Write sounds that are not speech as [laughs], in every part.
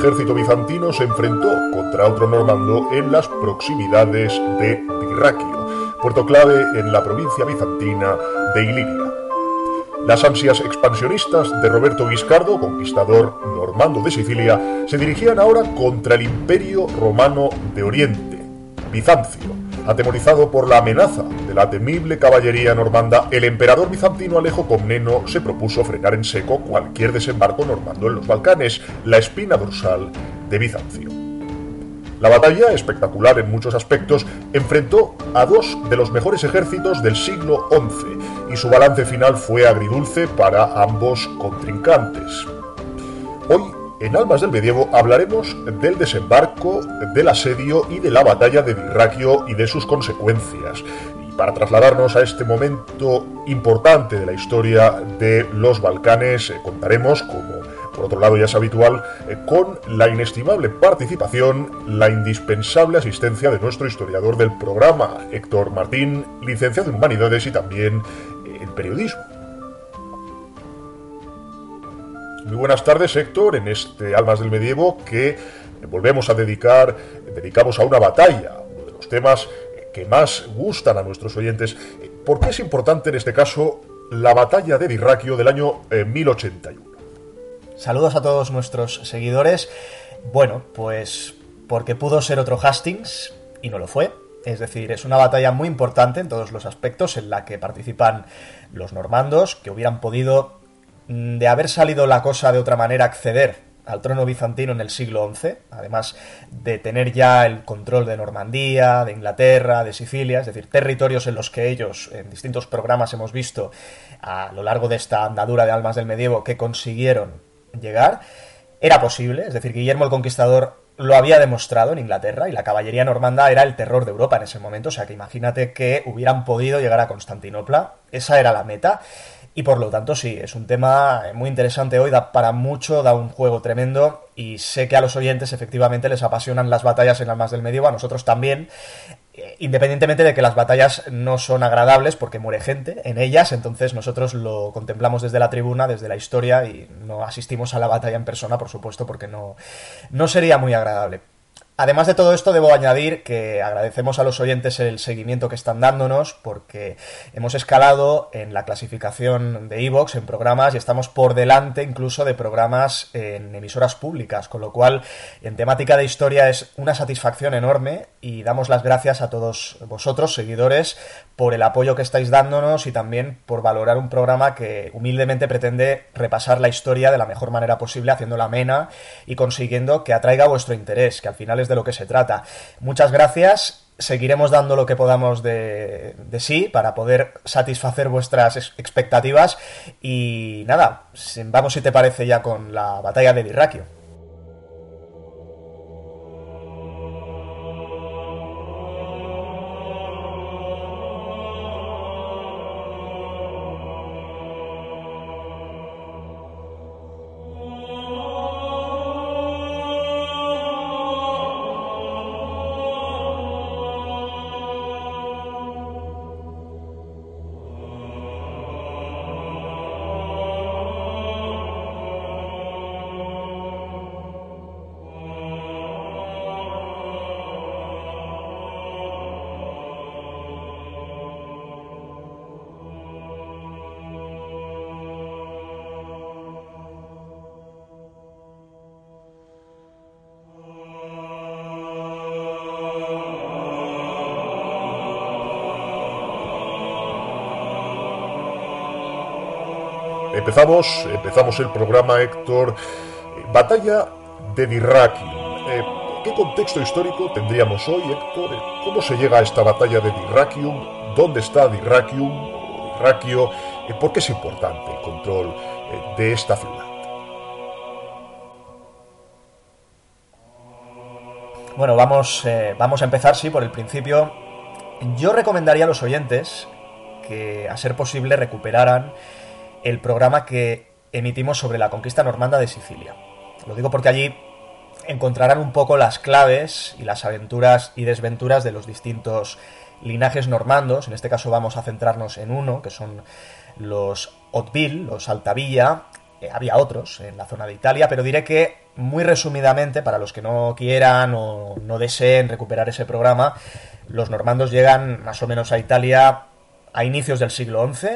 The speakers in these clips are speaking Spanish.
ejército bizantino se enfrentó contra otro normando en las proximidades de Dirraquio, puerto clave en la provincia bizantina de Iliria. Las ansias expansionistas de Roberto Guiscardo, conquistador normando de Sicilia, se dirigían ahora contra el imperio romano de Oriente, Bizancio. Atemorizado por la amenaza de la temible caballería normanda, el emperador bizantino Alejo Comneno se propuso frenar en seco cualquier desembarco normando en los Balcanes, la espina dorsal de Bizancio. La batalla, espectacular en muchos aspectos, enfrentó a dos de los mejores ejércitos del siglo XI y su balance final fue agridulce para ambos contrincantes. Hoy, en Almas del Medievo, hablaremos del desembarco, del asedio y de la batalla de Dirraquio y de sus consecuencias. Para trasladarnos a este momento importante de la historia de los Balcanes, eh, contaremos, como por otro lado ya es habitual, eh, con la inestimable participación, la indispensable asistencia de nuestro historiador del programa, Héctor Martín, licenciado en Humanidades y también en periodismo. Muy buenas tardes, Héctor, en este Almas del Medievo que volvemos a dedicar, dedicamos a una batalla, uno de los temas que más gustan a nuestros oyentes. ¿Por qué es importante en este caso la batalla de Dirraquio del año 1081? Saludos a todos nuestros seguidores. Bueno, pues porque pudo ser otro Hastings y no lo fue. Es decir, es una batalla muy importante en todos los aspectos en la que participan los normandos, que hubieran podido, mm, de haber salido la cosa de otra manera, acceder al trono bizantino en el siglo XI, además de tener ya el control de Normandía, de Inglaterra, de Sicilia, es decir, territorios en los que ellos, en distintos programas hemos visto a lo largo de esta andadura de almas del medievo, que consiguieron llegar, era posible, es decir, Guillermo el Conquistador lo había demostrado en Inglaterra y la caballería normanda era el terror de Europa en ese momento, o sea que imagínate que hubieran podido llegar a Constantinopla, esa era la meta y por lo tanto sí, es un tema muy interesante hoy, da para mucho, da un juego tremendo y sé que a los oyentes efectivamente les apasionan las batallas en almas del medievo, a nosotros también, independientemente de que las batallas no son agradables porque muere gente en ellas, entonces nosotros lo contemplamos desde la tribuna, desde la historia y no asistimos a la batalla en persona, por supuesto, porque no, no sería muy agradable. Además de todo esto, debo añadir que agradecemos a los oyentes el seguimiento que están dándonos porque hemos escalado en la clasificación de Evox en programas y estamos por delante incluso de programas en emisoras públicas, con lo cual en temática de historia es una satisfacción enorme y damos las gracias a todos vosotros, seguidores, por el apoyo que estáis dándonos y también por valorar un programa que humildemente pretende repasar la historia de la mejor manera posible, haciéndola amena y consiguiendo que atraiga vuestro interés, que al final es de lo que se trata. Muchas gracias. Seguiremos dando lo que podamos de, de sí para poder satisfacer vuestras expectativas. Y nada, vamos si te parece ya con la batalla de Dirraquio. Empezamos, empezamos el programa, Héctor. Batalla de Dirraquio. Eh, ¿Qué contexto histórico tendríamos hoy, Héctor? ¿Cómo se llega a esta batalla de Dirraquium? ¿Dónde está Dirraquium? Dirraquio? Eh, ¿Por qué es importante el control eh, de esta ciudad? Bueno, vamos, vamos a empezar, sí, por el principio. Yo recomendaría a los oyentes que, a ser posible, recuperaran el programa que emitimos sobre la conquista normanda de Sicilia. Lo digo porque allí encontrarán un poco las claves y las aventuras y desventuras de los distintos linajes normandos. En este caso vamos a centrarnos en uno, que son los Otville, los Altavilla, Eh, había otros en la zona de Italia, pero diré que muy resumidamente, para los que no quieran o no deseen recuperar ese programa, los normandos llegan más o menos a Italia a inicios del siglo XI,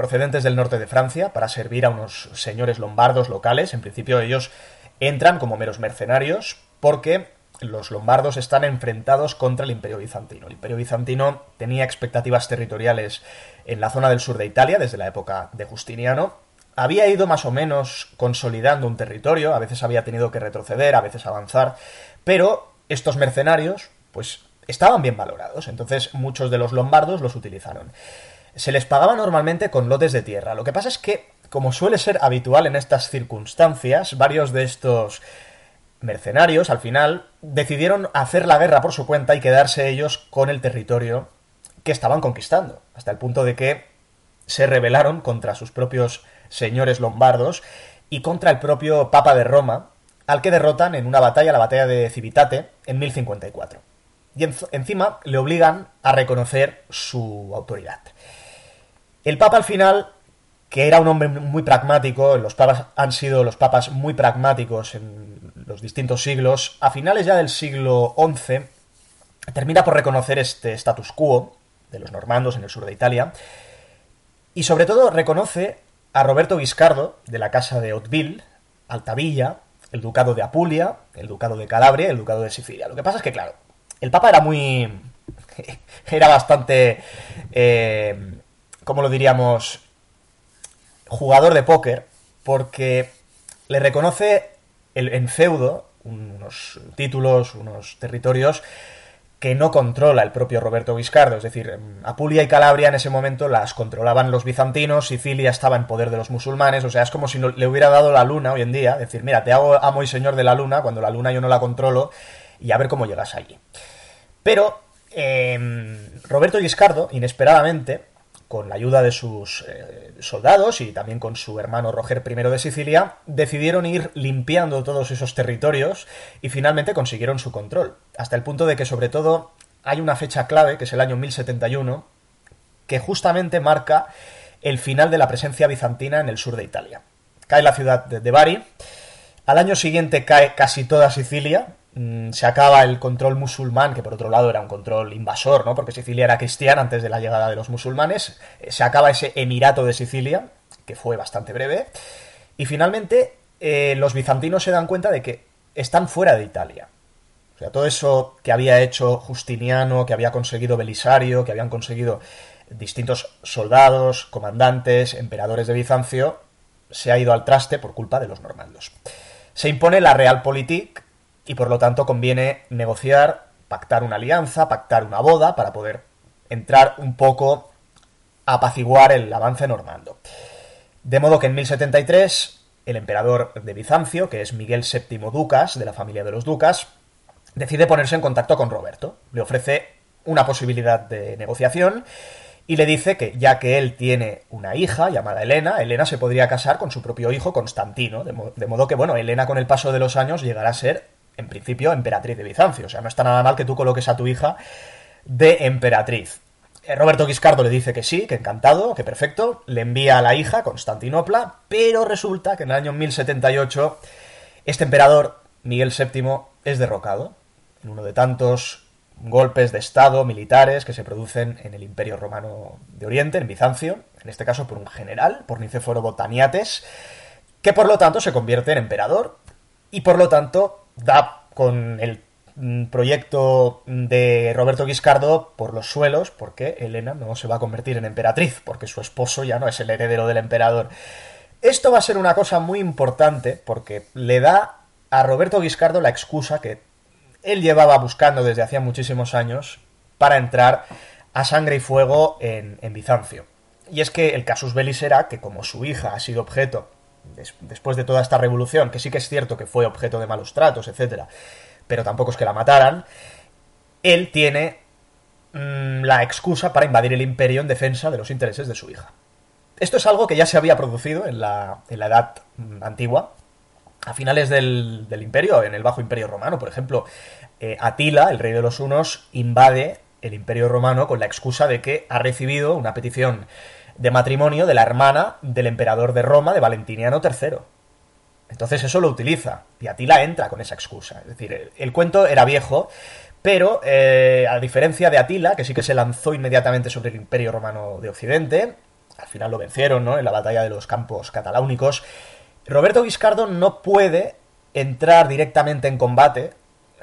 procedentes del norte de Francia, para servir a unos señores lombardos locales. En principio ellos entran como meros mercenarios porque los lombardos están enfrentados contra el imperio bizantino. El imperio bizantino tenía expectativas territoriales en la zona del sur de Italia desde la época de Justiniano. Había ido más o menos consolidando un territorio, a veces había tenido que retroceder, a veces avanzar, pero estos mercenarios, pues estaban bien valorados, entonces muchos de los lombardos los utilizaron. Se les pagaba normalmente con lotes de tierra. Lo que pasa es que, como suele ser habitual en estas circunstancias, varios de estos mercenarios, al final, decidieron hacer la guerra por su cuenta y quedarse ellos con el territorio que estaban conquistando, hasta el punto de que se rebelaron contra sus propios señores lombardos y contra el propio Papa de Roma, al que derrotan en una batalla, la batalla de Civitate, en 1054 y encima le obligan a reconocer su autoridad. El Papa al final, que era un hombre muy pragmático, los papas han sido los papas muy pragmáticos en los distintos siglos, a finales ya del siglo XI termina por reconocer este status quo de los normandos en el sur de Italia y sobre todo reconoce a Roberto Guiscardo de la casa de Hauteville, Altavilla, el ducado de Apulia, el ducado de Calabria el ducado de Sicilia. Lo que pasa es que, claro, el Papa era muy... [laughs] era bastante... Eh, ¿Cómo lo diríamos? Jugador de póker, porque le reconoce el, en feudo unos títulos, unos territorios que no controla el propio Roberto Guiscardo. Es decir, Apulia y Calabria en ese momento las controlaban los bizantinos, Sicilia estaba en poder de los musulmanes, o sea, es como si le hubiera dado la luna hoy en día, decir, mira, te hago amo y señor de la luna cuando la luna yo no la controlo y a ver cómo llegas allí. Pero em, Roberto Guiscardo, inesperadamente, con la ayuda de sus eh, soldados y también con su hermano Roger I de Sicilia, decidieron ir limpiando todos esos territorios y finalmente consiguieron su control. Hasta el punto de que, sobre todo, hay una fecha clave, que es el año 1071, que justamente marca el final de la presencia bizantina en el sur de Italia. Cae la ciudad de Bari, al año siguiente cae casi toda Sicilia, se acaba el control musulmán, que por otro lado era un control invasor, ¿no? Porque Sicilia era cristiana antes de la llegada de los musulmanes. Eh, se acaba ese emirato de Sicilia, que fue bastante breve. Y finalmente, eh, los bizantinos se dan cuenta de que están fuera de Italia. O sea, todo eso que había hecho Justiniano, que había conseguido Belisario, que habían conseguido distintos soldados, comandantes, emperadores de Bizancio, se ha ido al traste por culpa de los normandos. Se impone la Realpolitik, y por lo tanto conviene negociar, pactar una alianza, pactar una boda para poder entrar un poco a apaciguar el avance normando. De modo que en 1073 el emperador de Bizancio, que es Miguel VII Ducas, de la familia de los Ducas, decide ponerse en contacto con Roberto. Le ofrece una posibilidad de negociación y le dice que ya que él tiene una hija llamada Elena, Elena se podría casar con su propio hijo Constantino, de, de modo que, bueno, Elena con el paso de los años llegará a ser en principio, emperatriz de Bizancio. O sea, no está nada mal que tú coloques a tu hija de emperatriz. Eh, Roberto Guiscardo le dice que sí, que encantado, que perfecto, le envía a la hija, Constantinopla, pero resulta que en el año 1078 este emperador, Miguel VII, es derrocado en uno de tantos golpes de Estado militares que se producen en el Imperio Romano de Oriente, en Bizancio, en este caso por un general, por Nicéforo Botaniates, que por lo tanto se convierte en emperador y por lo tanto da con el mm, proyecto de Roberto Guiscardo por los suelos, porque Elena no se va a convertir en emperatriz, porque su esposo ya no es el heredero del emperador. Esto va a ser una cosa muy importante, porque le da a Roberto Guiscardo la excusa que él llevaba buscando desde hacía muchísimos años para entrar a sangre y fuego en, en Bizancio. Y es que el casus belli será que como su hija ha sido objeto después de toda esta revolución, que sí que es cierto que fue objeto de malos tratos, etcétera, pero tampoco es que la mataran, él tiene mm, la excusa para invadir el imperio en defensa de los intereses de su hija. Esto es algo que ya se había producido en la, edad mm, antigua, a finales del, imperio, en el Bajo Imperio Romano, por ejemplo, eh, Atila, el rey de los hunos, invade el imperio romano con la excusa de que ha recibido una petición de matrimonio de la hermana del emperador de Roma, de Valentiniano III. Entonces eso lo utiliza y Atila entra con esa excusa. Es decir, el, cuento era viejo, pero eh, a diferencia de Atila, que sí que se lanzó inmediatamente sobre el imperio romano de Occidente, al final lo vencieron ¿no? en la batalla de los campos cataláunicos, Roberto Guiscardo no puede entrar directamente en combate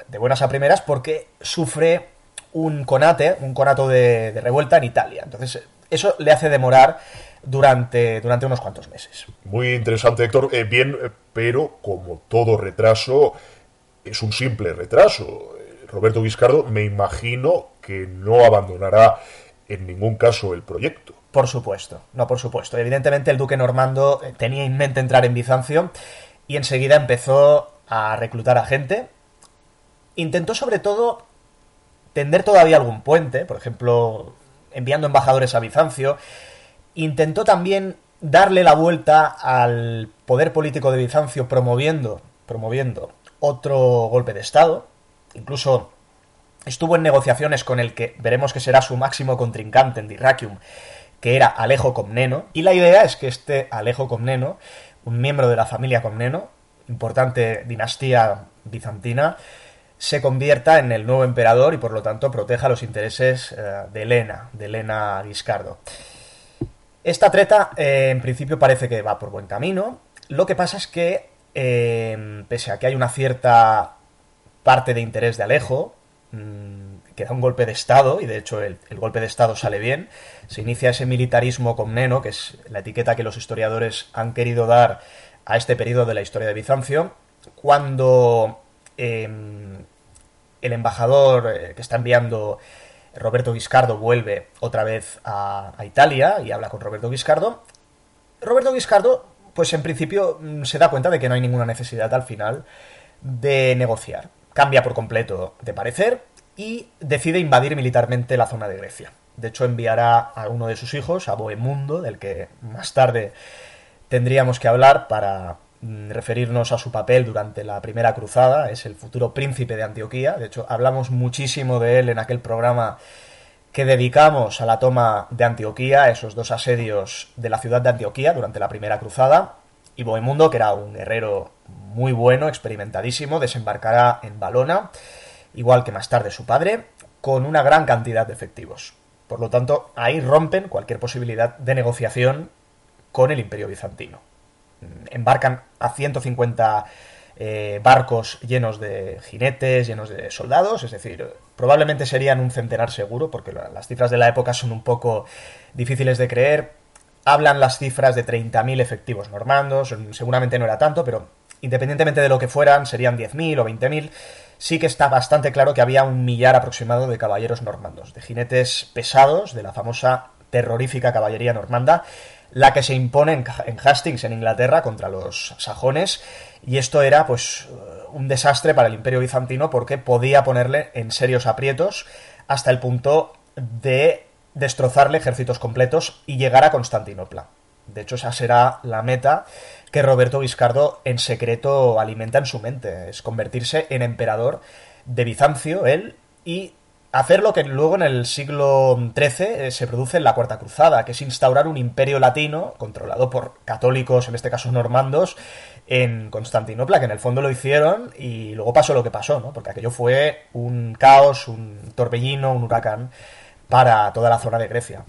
de buenas a primeras porque sufre un conate, un conato de, revuelta en Italia. Entonces, eso le hace demorar durante, durante unos cuantos meses. Muy interesante, Héctor. Eh, bien, eh, pero como todo retraso, es un simple retraso. Eh, Roberto Guiscardo, me imagino que no abandonará en ningún caso el proyecto. Por supuesto, no, por supuesto. Evidentemente el duque normando tenía en mente entrar en Bizancio y enseguida empezó a reclutar a gente. Intentó sobre todo tender todavía algún puente, por ejemplo, enviando embajadores a Bizancio. Intentó también darle la vuelta al poder político de Bizancio promoviendo, promoviendo otro golpe de Estado. Incluso estuvo en negociaciones con el que veremos que será su máximo contrincante en Dyrrachium, que era Alejo Comneno. Y la idea es que este Alejo Comneno, un miembro de la familia Comneno, importante dinastía bizantina, se convierta en el nuevo emperador y por lo tanto proteja los intereses eh, de Elena, de Elena Guiscardo. Esta treta eh, en principio parece que va por buen camino. Lo que pasa es que, eh, pese a que hay una cierta parte de interés de Alejo, mm, que da un golpe de Estado, y de hecho el, el, golpe de Estado sale bien, se inicia ese militarismo comneno, que es la etiqueta que los historiadores han querido dar a este periodo de la historia de Bizancio, cuando Em, el embajador eh, que está enviando Roberto Guiscardo vuelve otra vez a, Italia y habla con Roberto Guiscardo. Roberto Guiscardo, pues en principio mm, se da cuenta de que no hay ninguna necesidad al final de negociar. Cambia por completo de parecer y decide invadir militarmente la zona de Grecia. De hecho, enviará a uno de sus hijos, a Bohemundo, del que más tarde tendríamos que hablar para, referirnos a su papel durante la primera cruzada, es el futuro príncipe de Antioquía, de hecho hablamos muchísimo de él en aquel programa que dedicamos a la toma de Antioquía, esos dos asedios de la ciudad de Antioquía durante la primera cruzada, y Bohemundo, que era un guerrero muy bueno, experimentadísimo, desembarcará en Balona, igual que más tarde su padre, con una gran cantidad de efectivos. Por lo tanto, ahí rompen cualquier posibilidad de negociación con el imperio bizantino embarcan a 150 eh, barcos llenos de jinetes, llenos de soldados, es decir, probablemente serían un centenar seguro, porque las cifras de la época son un poco difíciles de creer. Hablan las cifras de 30.000 efectivos normandos, seguramente no era tanto, pero independientemente de lo que fueran, serían 10.000 o 20.000. Sí que está bastante claro que había un millar aproximado de caballeros normandos, de jinetes pesados, de la famosa terrorífica caballería normanda, la que se impone en, Hastings, en Inglaterra, contra los sajones, y esto era, pues, un desastre para el imperio bizantino porque podía ponerle en serios aprietos hasta el punto de destrozarle ejércitos completos y llegar a Constantinopla. De hecho, esa será la meta que Roberto Viscardo en secreto alimenta en su mente, es convertirse en emperador de Bizancio, él, y hacer lo que luego en el siglo XIII eh, se produce en la Cuarta Cruzada, que es instaurar un imperio latino controlado por católicos, en este caso normandos, en Constantinopla, que en el fondo lo hicieron y luego pasó lo que pasó, ¿no? Porque aquello fue un caos, un torbellino, un huracán para toda la zona de Grecia.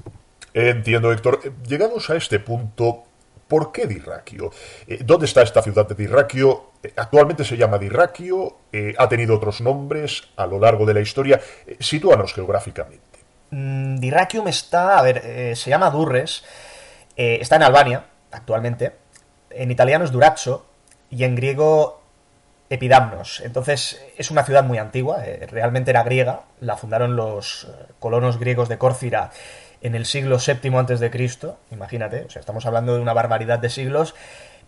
Entiendo, Héctor. Llegados a este punto, ¿Por qué Dirraquio? Eh, ¿Dónde está esta ciudad de Dirraquio? Eh, actualmente se llama Dirraquio, eh, ha tenido otros nombres a lo largo de la historia. sitúanos geográficamente. Mm, está, a ver, se llama Durres, está en Albania actualmente, en italiano es Durazzo y en griego Epidamnos. Entonces es una ciudad muy antigua, realmente era griega, la fundaron los colonos griegos de Córcira en el siglo VII Cristo, imagínate, o sea, estamos hablando de una barbaridad de siglos,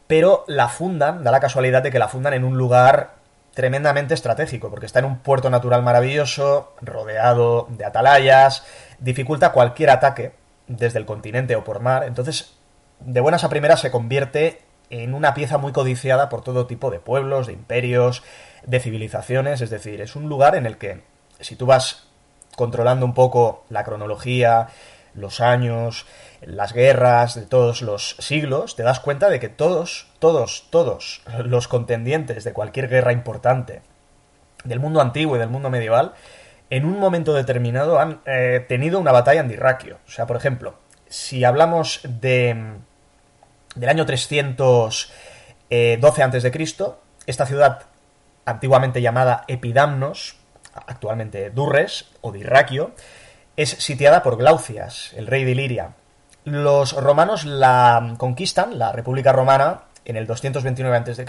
pero la fundan, da la casualidad de que la fundan en un lugar tremendamente estratégico, porque está en un puerto natural maravilloso, rodeado de atalayas, dificulta cualquier ataque desde el continente o por mar, entonces de buenas a primeras se convierte en una pieza muy codiciada por todo tipo de pueblos, de imperios, de civilizaciones, es decir, es un lugar en el que si tú vas controlando un poco la cronología, los años, las guerras de todos los siglos, te das cuenta de que todos, todos, todos los contendientes de cualquier guerra importante del mundo antiguo y del mundo medieval, en un momento determinado han eh, tenido una batalla en Dirraquio. O sea, por ejemplo, si hablamos de del año 312 a.C., esta ciudad antiguamente llamada Epidamnos, actualmente Durres o Dirraquio, es sitiada por Glaucias, el rey de Iliria. Los romanos la conquistan, la República Romana, en el 229 a.C.,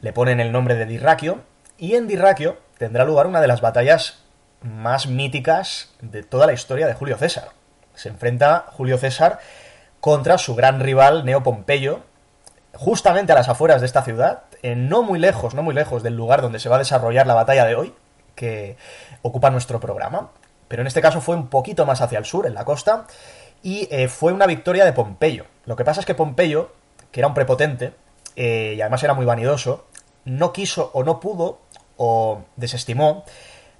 le ponen el nombre de Dirraquio, y en Dirraquio tendrá lugar una de las batallas más míticas de toda la historia de Julio César. Se enfrenta Julio César contra su gran rival Neo Pompeyo, justamente a las afueras de esta ciudad, no muy lejos, no muy lejos del lugar donde se va a desarrollar la batalla de hoy, que ocupa nuestro programa. Pero en este caso fue un poquito más hacia el sur, en la costa, y eh, fue una victoria de Pompeyo. Lo que pasa es que Pompeyo, que era un prepotente, eh, y además era muy vanidoso, no quiso o no pudo o desestimó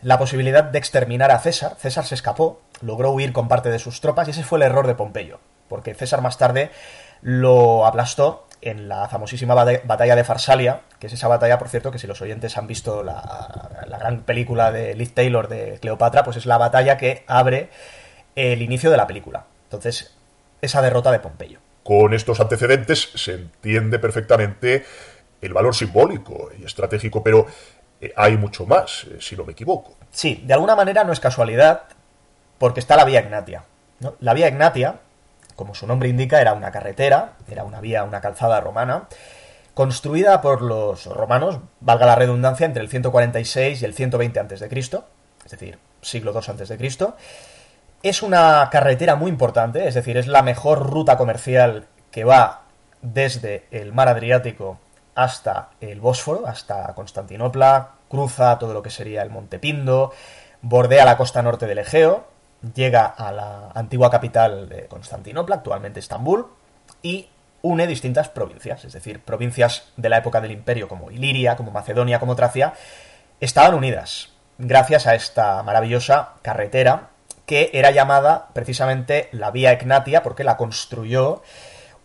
la posibilidad de exterminar a César. César se escapó, logró huir con parte de sus tropas y ese fue el error de Pompeyo, porque César más tarde lo aplastó en la famosísima batalla de Farsalia, que es esa batalla, por cierto, que si los oyentes han visto la, gran película de Liz Taylor de Cleopatra, pues es la batalla que abre el inicio de la película. Entonces, esa derrota de Pompeyo. Con estos antecedentes se entiende perfectamente el valor simbólico y estratégico, pero eh, hay mucho más, eh, si no me equivoco. Sí, de alguna manera no es casualidad, porque está la vía Ignatia. La vía Ignatia como su nombre indica, era una carretera, era una vía, una calzada romana, construida por los romanos, valga la redundancia, entre el 146 y el 120 a.C., es decir, siglo II a.C. Es una carretera muy importante, es decir, es la mejor ruta comercial que va desde el mar Adriático hasta el Bósforo, hasta Constantinopla, cruza todo lo que sería el Monte Pindo, bordea la costa norte del Egeo, llega a la antigua capital de Constantinopla, actualmente Estambul, y une distintas provincias, es decir, provincias de la época del imperio como Iliria, como Macedonia, como Tracia, estaban unidas gracias a esta maravillosa carretera que era llamada precisamente la Vía Egnatia porque la construyó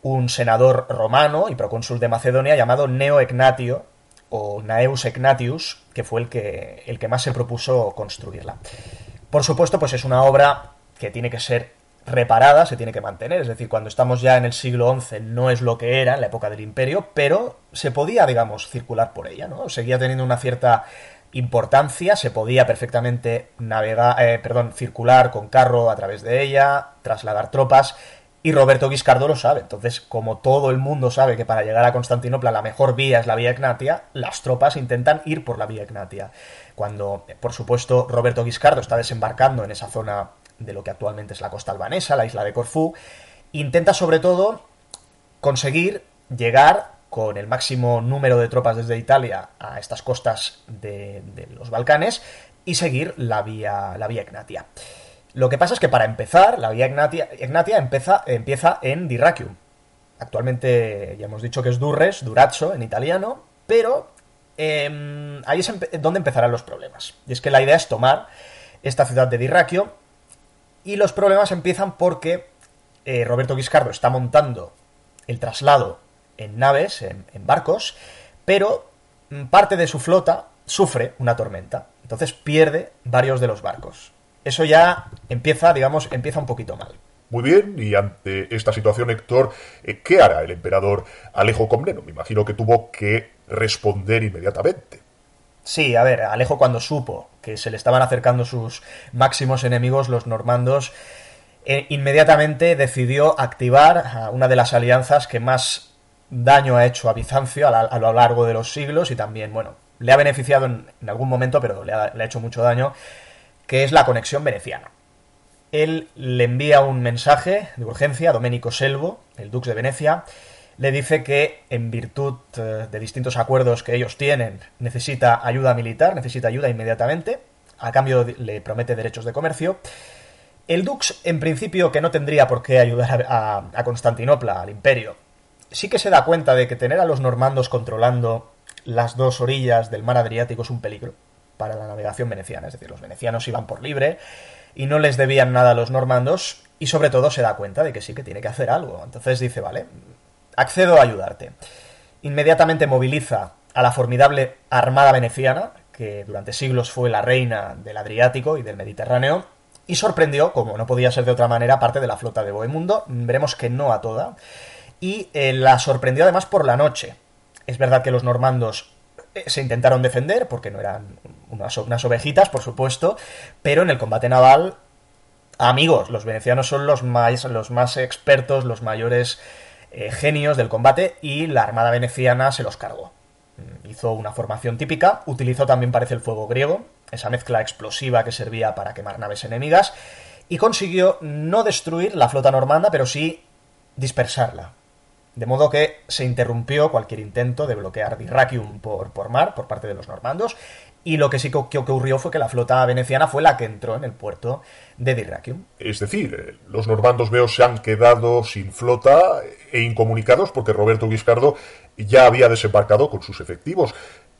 un senador romano y procónsul de Macedonia llamado Neo Egnatio o Naeus Egnatius, que fue el que, el que más se propuso construirla. Por supuesto, pues es una obra que tiene que ser reparada, se tiene que mantener, es decir, cuando estamos ya en el siglo XI no es lo que era en la época del imperio, pero se podía, digamos, circular por ella, ¿no? Seguía teniendo una cierta importancia, se podía perfectamente navegar, eh, perdón, circular con carro a través de ella, trasladar tropas, y Roberto Guiscardo lo sabe. Entonces, como todo el mundo sabe que para llegar a Constantinopla la mejor vía es la vía Egnatia, las tropas intentan ir por la vía Egnatia. Cuando, por supuesto, Roberto Guiscardo está desembarcando en esa zona de lo que actualmente es la costa albanesa, la isla de Corfú, intenta sobre todo conseguir llegar con el máximo número de tropas desde Italia a estas costas de, los Balcanes y seguir la vía, la vía Egnatia. Lo que pasa es que para empezar, la vía Ignatia, empieza, empieza en Dirracium. Actualmente ya hemos dicho que es Durres, Durazzo en italiano, pero em, ahí es donde empezarán los problemas. Y es que la idea es tomar esta ciudad de Dirraquio y los problemas empiezan porque eh, Roberto Guiscardo está montando el traslado en naves, en, en barcos, pero mm, parte de su flota sufre una tormenta. Entonces pierde varios de los barcos eso ya empieza, digamos, empieza un poquito mal. Muy bien, y ante esta situación, Héctor, eh, ¿qué hará el emperador Alejo Comneno? Me imagino que tuvo que responder inmediatamente. Sí, a ver, Alejo cuando supo que se le estaban acercando sus máximos enemigos, los normandos, eh, inmediatamente decidió activar una de las alianzas que más daño ha hecho a Bizancio a, lo largo de los siglos y también, bueno, le ha beneficiado en, algún momento, pero le ha, le ha hecho mucho daño, que es la conexión veneciana. Él le envía un mensaje de urgencia a Domenico Selvo, el dux de Venecia, le dice que en virtud eh, de distintos acuerdos que ellos tienen necesita ayuda militar, necesita ayuda inmediatamente, a cambio le promete derechos de comercio. El dux, en principio, que no tendría por qué ayudar a, a Constantinopla, al imperio, sí que se da cuenta de que tener a los normandos controlando las dos orillas del mar Adriático es un peligro para la navegación veneciana. Es decir, los venecianos iban por libre y no les debían nada a los normandos y sobre todo se da cuenta de que sí que tiene que hacer algo. Entonces dice, vale, accedo a ayudarte. Inmediatamente moviliza a la formidable Armada Veneciana, que durante siglos fue la reina del Adriático y del Mediterráneo, y sorprendió, como no podía ser de otra manera, parte de la flota de Bohemundo, veremos que no a toda, y eh, la sorprendió además por la noche. Es verdad que los normandos se intentaron defender, porque no eran unas, unas ovejitas, por supuesto, pero en el combate naval, amigos, los venecianos son los más, los más expertos, los mayores eh, genios del combate, y la armada veneciana se los cargó. Mm, hizo una formación típica, utilizó también parece el fuego griego, esa mezcla explosiva que servía para quemar naves enemigas, y consiguió no destruir la flota normanda, pero sí dispersarla. De modo que se interrumpió cualquier intento de bloquear Dyrrachium por, por mar por parte de los normandos, y lo que sí que ocurrió fue que la flota veneciana fue la que entró en el puerto de Dyrrachium. Es decir, los normandos veo se han quedado sin flota e incomunicados porque Roberto Guiscardo ya había desembarcado con sus efectivos,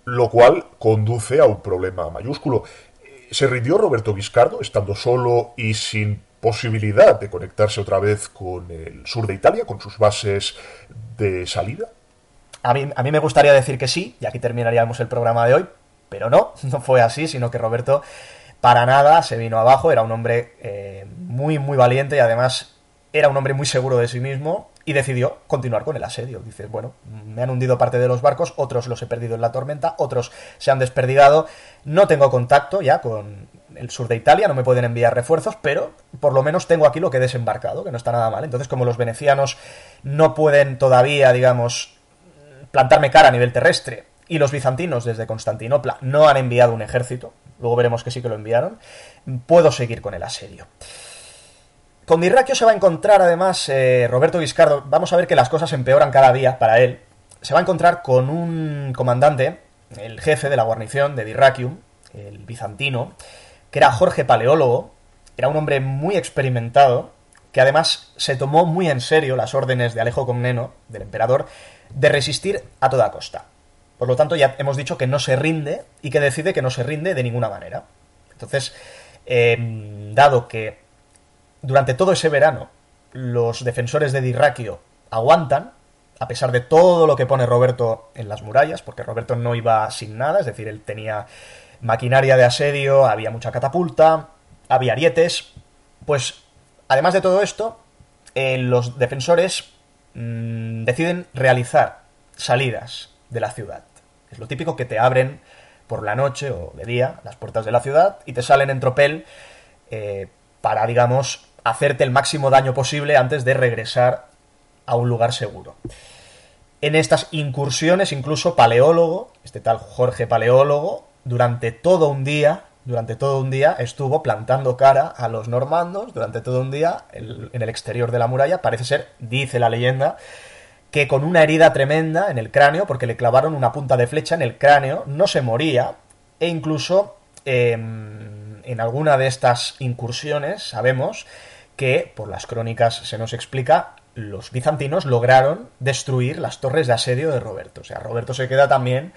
lo cual conduce a un problema mayúsculo. ¿Se rindió Roberto Guiscardo estando solo y sin posibilidad de conectarse otra vez con el sur de Italia, con sus bases de salida? A mí, a mí me gustaría decir que sí, y aquí terminaríamos el programa de hoy, pero no, [laughs] no fue así, sino que Roberto para nada se vino abajo, era un hombre eh, muy, muy valiente y además era un hombre muy seguro de sí mismo y decidió continuar con el asedio. Dice, bueno, me han hundido parte de los barcos, otros los he perdido en la tormenta, otros se han desperdigado, no tengo contacto ya con el sur de Italia, no me pueden enviar refuerzos, pero por lo menos tengo aquí lo que he desembarcado, que no está nada mal. Entonces, como los venecianos no pueden todavía, digamos, plantarme cara a nivel terrestre, y los bizantinos desde Constantinopla no han enviado un ejército, luego veremos que sí que lo enviaron, puedo seguir con el asedio. Con Dirraquio se va a encontrar además eh, Roberto Guiscardo. Vamos a ver que las cosas empeoran cada día para él. Se va a encontrar con un comandante, el jefe de la guarnición de Dirraquium, el bizantino, que era Jorge Paleólogo. Era un hombre muy experimentado, que además se tomó muy en serio las órdenes de Alejo Comneno, del emperador, de resistir a toda costa. Por lo tanto, ya hemos dicho que no se rinde y que decide que no se rinde de ninguna manera. Entonces, eh, dado que durante todo ese verano los defensores de Dirraquio aguantan, a pesar de todo lo que pone Roberto en las murallas, porque Roberto no iba sin nada, es decir, él tenía maquinaria de asedio, había mucha catapulta, había arietes, pues además de todo esto, eh, los defensores mmm, deciden realizar salidas de la ciudad. Es lo típico que te abren por la noche o de día las puertas de la ciudad y te salen en tropel eh, para, digamos, hacerte el máximo daño posible antes de regresar a un lugar seguro. En estas incursiones, incluso Paleólogo, este tal Jorge Paleólogo, durante todo un día, durante todo un día estuvo plantando cara a los normandos, durante todo un día en el exterior de la muralla, parece ser, dice la leyenda, que con una herida tremenda en el cráneo, porque le clavaron una punta de flecha en el cráneo, no se moría, e incluso eh, en alguna de estas incursiones sabemos que, por las crónicas se nos explica, los bizantinos lograron destruir las torres de asedio de Roberto. O sea, Roberto se queda también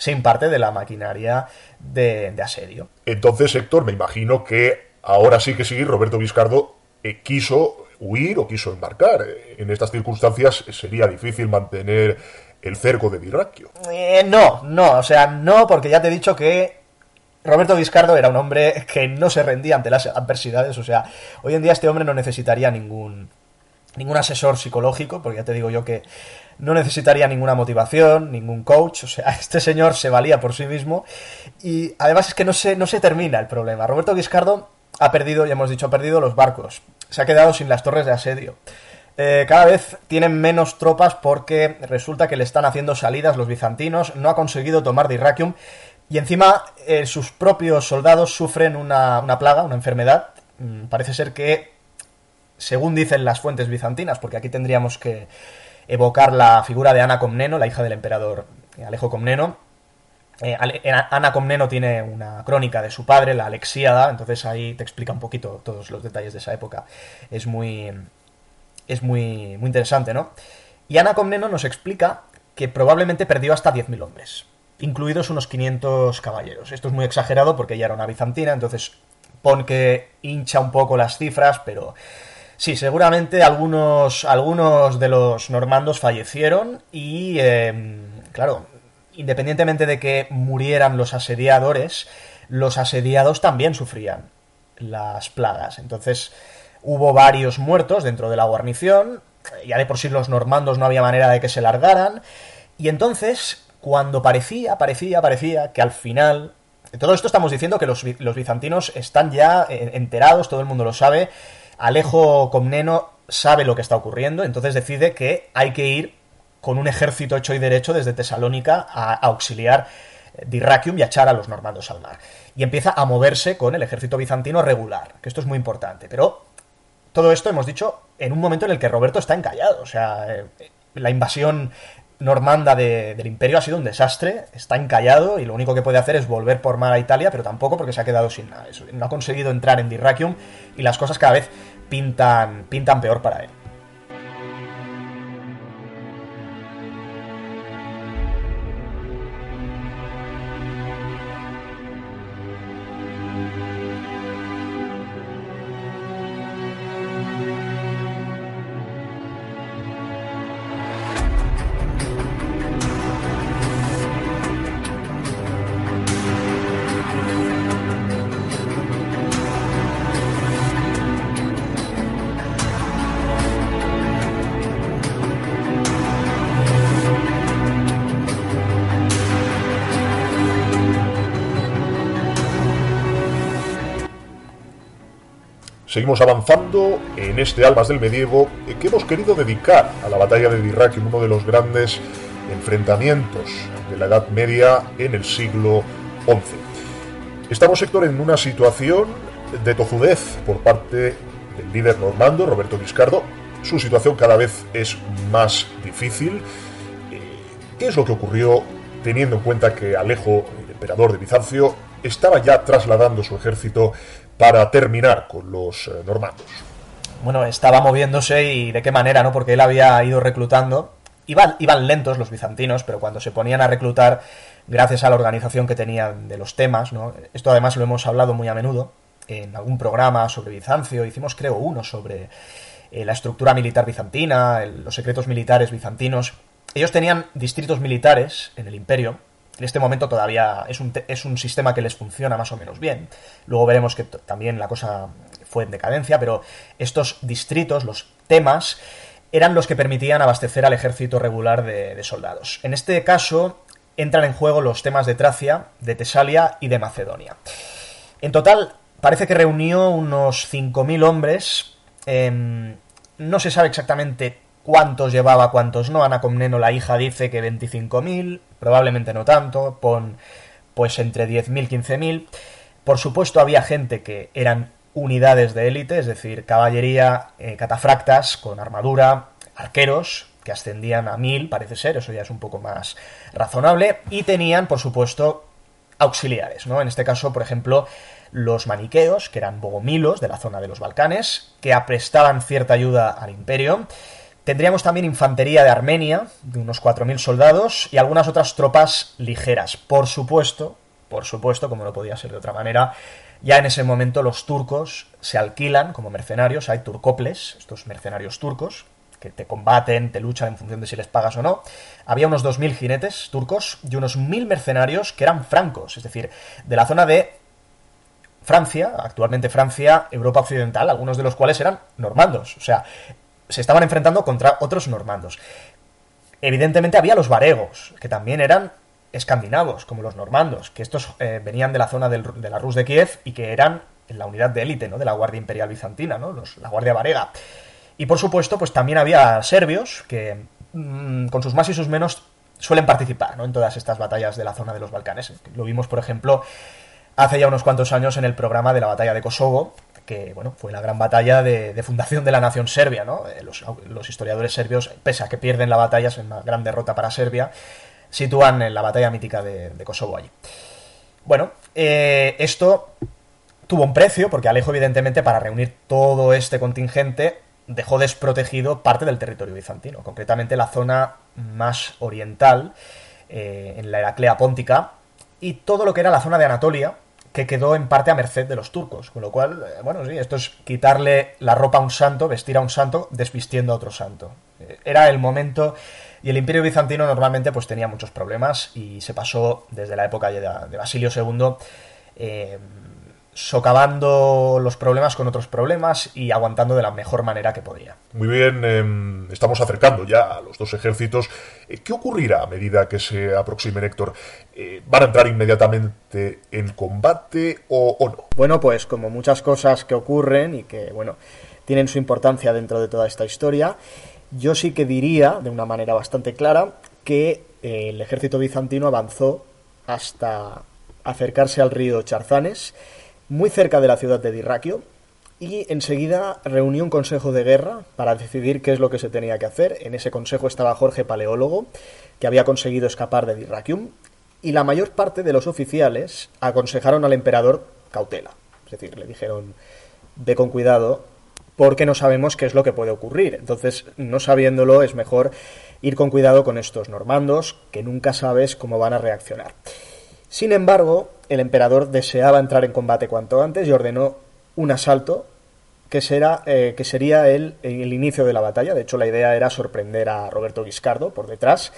sin parte de la maquinaria de, de asedio. Entonces, Héctor, me imagino que ahora sí que sí, Roberto Vizcardo eh, quiso huir o quiso embarcar. En estas circunstancias sería difícil mantener el cerco de Dirraquio. Eh, no, no, o sea, no, porque ya te he dicho que Roberto Vizcardo era un hombre que no se rendía ante las adversidades, o sea, hoy en día este hombre no necesitaría ningún ningún asesor psicológico, porque ya te digo yo que no necesitaría ninguna motivación, ningún coach, o sea, [laughs] este señor se valía por sí mismo y además es que no se, no se termina el problema. Roberto Vizcardo ha perdido, ya hemos dicho, ha perdido los barcos, se ha quedado sin las torres de asedio. Eh, cada vez tienen menos tropas porque resulta que le están haciendo salidas los bizantinos, no ha conseguido tomar Dyrrachium y encima eh, sus propios soldados sufren una, una plaga, una enfermedad. Mm, parece ser que, según dicen las fuentes bizantinas, porque aquí tendríamos que evocar la figura de Ana Comneno, la hija del emperador Alejo Comneno, eh, Ana Comneno tiene una crónica de su padre, la Alexíada, entonces ahí te explica un poquito todos los detalles de esa época. Es muy. Es muy, muy interesante, ¿no? Y Ana Comneno nos explica que probablemente perdió hasta 10.000 hombres, incluidos unos 500 caballeros. Esto es muy exagerado porque ella era una bizantina, entonces pon que hincha un poco las cifras, pero Sí, seguramente algunos, algunos de los normandos fallecieron y, em, claro, independientemente de que murieran los asediadores, los asediados también sufrían las plagas. Entonces hubo varios muertos dentro de la guarnición, ya de por sí los normandos no había manera de que se largaran, y entonces, cuando parecía, parecía, parecía que al final... Todo esto estamos diciendo que los, los bizantinos están ya eh, enterados, todo el mundo lo sabe, Alejo Comneno sabe lo que está ocurriendo, entonces decide que hay que ir con un ejército hecho y derecho desde Tesalónica a, auxiliar Dyrrachium y a echar a los normandos al mar. Y empieza a moverse con el ejército bizantino regular, que esto es muy importante. Pero todo esto hemos dicho en un momento en el que Roberto está encallado. O sea, eh, la invasión normanda del imperio ha sido un desastre, está encallado y lo único que puede hacer es volver por mar a Italia, pero tampoco porque se ha quedado sin nada. No ha conseguido entrar en Dyrrachium y las cosas cada vez pintan, pintan peor para él. Seguimos avanzando en este Almas del Medievo eh, que hemos querido dedicar a la batalla de Dyrrachium, uno de los grandes enfrentamientos de la Edad Media en el siglo XI. Estamos, Héctor, en una situación de tozudez por parte del líder normando, Roberto Guiscardo. Su situación cada vez es más difícil. Eh, ¿Qué es lo que ocurrió teniendo en cuenta que Alejo, el emperador de Bizancio, estaba ya trasladando su ejército para terminar con los eh, normandos. Bueno, estaba moviéndose y de qué manera, ¿no? Porque él había ido reclutando. Iban, iban lentos los bizantinos, pero cuando se ponían a reclutar, gracias a la organización que tenían de los temas, ¿no? Esto además lo hemos hablado muy a menudo en algún programa sobre Bizancio. Hicimos, creo, uno sobre eh, la estructura militar bizantina, los secretos militares bizantinos. Ellos tenían distritos militares en el imperio, en este momento todavía es un, es un sistema que les funciona más o menos bien. Luego veremos que también la cosa fue en decadencia, pero estos distritos, los temas, eran los que permitían abastecer al ejército regular de, soldados. En este caso entran en juego los temas de Tracia, de Tesalia y de Macedonia. En total, parece que reunió unos 5.000 hombres. Em, no se sabe exactamente cuántos llevaba, cuántos no. Ana Comneno, la hija, dice que 25.000, probablemente no tanto, pon pues entre 10.000 y 15.000. Por supuesto había gente que eran unidades de élite, es decir, caballería, eh, catafractas con armadura, arqueros, que ascendían a 1.000, parece ser, eso ya es un poco más razonable, y tenían, por supuesto, auxiliares, ¿no? En este caso, por ejemplo, los maniqueos, que eran bogomilos de la zona de los Balcanes, que aprestaban cierta ayuda al imperio, Tendríamos también infantería de Armenia, de unos 4.000 soldados, y algunas otras tropas ligeras. Por supuesto, por supuesto, como no podía ser de otra manera, ya en ese momento los turcos se alquilan como mercenarios, hay turcoples, estos mercenarios turcos, que te combaten, te luchan en función de si les pagas o no. Había unos 2.000 jinetes turcos y unos 1.000 mercenarios que eran francos, es decir, de la zona de Francia, actualmente Francia, Europa Occidental, algunos de los cuales eran normandos. O sea, se estaban enfrentando contra otros normandos. Evidentemente había los varegos, que también eran escandinavos, como los normandos, que estos eh, venían de la zona de la Rus de Kiev y que eran la unidad de élite, ¿no? De la Guardia Imperial Bizantina, ¿no? la Guardia Varega. Y por supuesto, pues también había serbios que, mm, con sus más y sus menos, suelen participar, ¿no? En todas estas batallas de la zona de los Balcanes. Lo vimos, por ejemplo, hace ya unos cuantos años en el programa de la batalla de Kosovo, que bueno, fue la gran batalla de, fundación de la nación serbia. ¿no? Eh, los, historiadores serbios, pese a que pierden la batalla, es una gran derrota para Serbia, sitúan en la batalla mítica de, Kosovo allí. Bueno, eh, esto tuvo un precio, porque Alejo, evidentemente, para reunir todo este contingente, dejó desprotegido parte del territorio bizantino, concretamente la zona más oriental, eh, en la Heraclea Póntica, y todo lo que era la zona de Anatolia, que quedó en parte a merced de los turcos. Con lo cual, eh, bueno, sí, esto es quitarle la ropa a un santo, vestir a un santo, desvistiendo a otro santo. Eh, era el momento y el imperio bizantino normalmente pues tenía muchos problemas y se pasó desde la época de, Basilio II eh, socavando los problemas con otros problemas y aguantando de la mejor manera que podía. Muy bien, em, estamos acercando ya a los dos ejércitos. Eh, ¿Qué ocurrirá a medida que se aproxime Héctor? Eh, ¿Van a entrar inmediatamente en combate o, o, no? Bueno, pues como muchas cosas que ocurren y que, bueno, tienen su importancia dentro de toda esta historia, yo sí que diría, de una manera bastante clara, que eh, el ejército bizantino avanzó hasta acercarse al río Charzanes, muy cerca de la ciudad de Dirraquio, y enseguida reunió un consejo de guerra para decidir qué es lo que se tenía que hacer. En ese consejo estaba Jorge Paleólogo, que había conseguido escapar de Dirraquium, y la mayor parte de los oficiales aconsejaron al emperador cautela. Es decir, le dijeron, ve con cuidado, porque no sabemos qué es lo que puede ocurrir. Entonces, no sabiéndolo, es mejor ir con cuidado con estos normandos, que nunca sabes cómo van a reaccionar. Sin embargo, el emperador deseaba entrar en combate cuanto antes y ordenó un asalto que, será, eh, que sería el, el, inicio de la batalla. De hecho, la idea era sorprender a Roberto Guiscardo por detrás.